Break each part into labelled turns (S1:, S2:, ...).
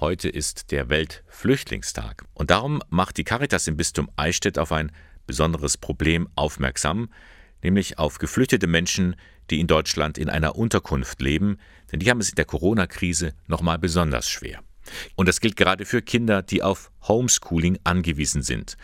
S1: Heute ist der Weltflüchtlingstag. Und darum macht die Caritas im Bistum Eichstätt auf ein besonderes Problem aufmerksam, nämlich auf geflüchtete Menschen, die in Deutschland in einer Unterkunft leben, denn die haben es in der Corona-Krise nochmal besonders schwer. Und das gilt gerade für Kinder, die auf Homeschooling angewiesen sind,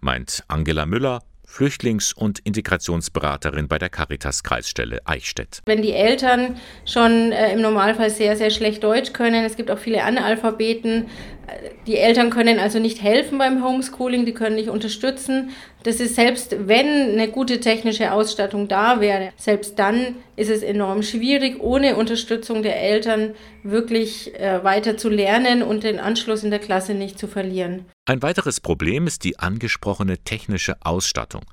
S1: meint Angela Müller, Flüchtlings- und Integrationsberaterin bei der Caritas Kreisstelle Eichstätt.
S2: Wenn die Eltern schon äh, im Normalfall sehr, sehr schlecht Deutsch können, es gibt auch viele Analphabeten, äh, die Eltern können also nicht helfen beim Homeschooling, die können nicht unterstützen. Das ist selbst, wenn eine gute technische Ausstattung da wäre, selbst dann ist es enorm schwierig, ohne Unterstützung der Eltern wirklich äh, weiter zu lernen und den Anschluss in der Klasse nicht zu verlieren.
S1: Ein weiteres Problem ist die angesprochene technische Ausstattung.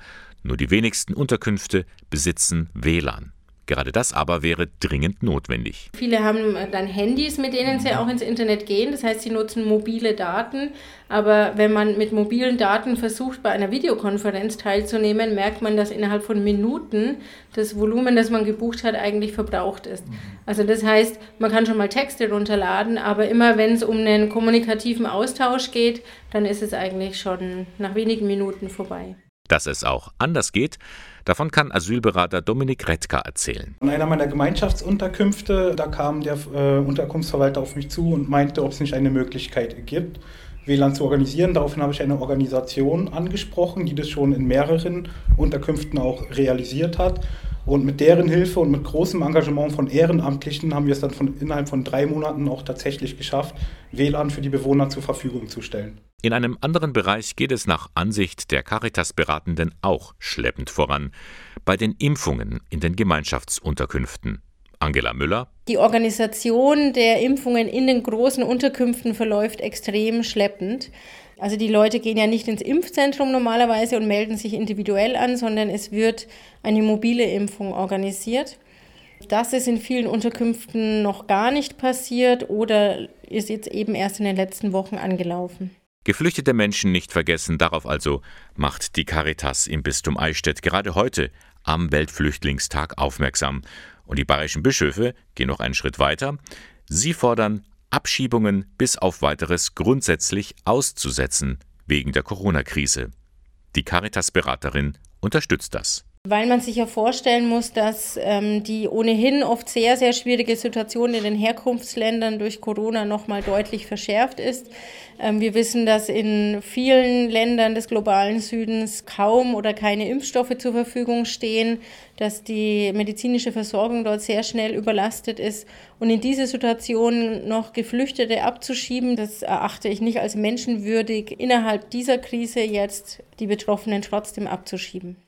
S1: Nur die wenigsten Unterkünfte besitzen WLAN. Gerade das aber wäre dringend notwendig.
S2: Viele haben dann Handys, mit denen sie auch ins Internet gehen. Das heißt, sie nutzen mobile Daten. Aber wenn man mit mobilen Daten versucht, bei einer Videokonferenz teilzunehmen, merkt man, dass innerhalb von Minuten das Volumen, das man gebucht hat, eigentlich verbraucht ist. Also das heißt, man kann schon mal Texte runterladen, aber immer wenn es um einen kommunikativen Austausch geht, dann ist es eigentlich schon nach wenigen Minuten vorbei.
S1: Dass es auch anders geht, davon kann Asylberater Dominik Retka erzählen.
S3: In einer meiner Gemeinschaftsunterkünfte, da kam der äh, Unterkunftsverwalter auf mich zu und meinte, ob es nicht eine Möglichkeit gibt, WLAN zu organisieren. Daraufhin habe ich eine Organisation angesprochen, die das schon in mehreren Unterkünften auch realisiert hat. Und mit deren Hilfe und mit großem Engagement von Ehrenamtlichen haben wir es dann von, innerhalb von drei Monaten auch tatsächlich geschafft, WLAN für die Bewohner zur Verfügung zu stellen.
S1: In einem anderen Bereich geht es nach Ansicht der Caritas-Beratenden auch schleppend voran. Bei den Impfungen in den Gemeinschaftsunterkünften. Angela Müller.
S2: Die Organisation der Impfungen in den großen Unterkünften verläuft extrem schleppend. Also die Leute gehen ja nicht ins Impfzentrum normalerweise und melden sich individuell an, sondern es wird eine mobile Impfung organisiert. Das ist in vielen Unterkünften noch gar nicht passiert oder ist jetzt eben erst in den letzten Wochen angelaufen.
S1: Geflüchtete Menschen nicht vergessen, darauf also macht die Caritas im Bistum Eichstätt gerade heute am Weltflüchtlingstag aufmerksam. Und die bayerischen Bischöfe gehen noch einen Schritt weiter. Sie fordern Abschiebungen bis auf weiteres grundsätzlich auszusetzen wegen der Corona-Krise. Die Caritas-Beraterin unterstützt das.
S2: Weil man sich ja vorstellen muss, dass ähm, die ohnehin oft sehr, sehr schwierige Situation in den Herkunftsländern durch Corona nochmal deutlich verschärft ist. Ähm, wir wissen, dass in vielen Ländern des globalen Südens kaum oder keine Impfstoffe zur Verfügung stehen, dass die medizinische Versorgung dort sehr schnell überlastet ist. Und in diese Situation noch Geflüchtete abzuschieben, das erachte ich nicht als menschenwürdig, innerhalb dieser Krise jetzt die Betroffenen trotzdem abzuschieben.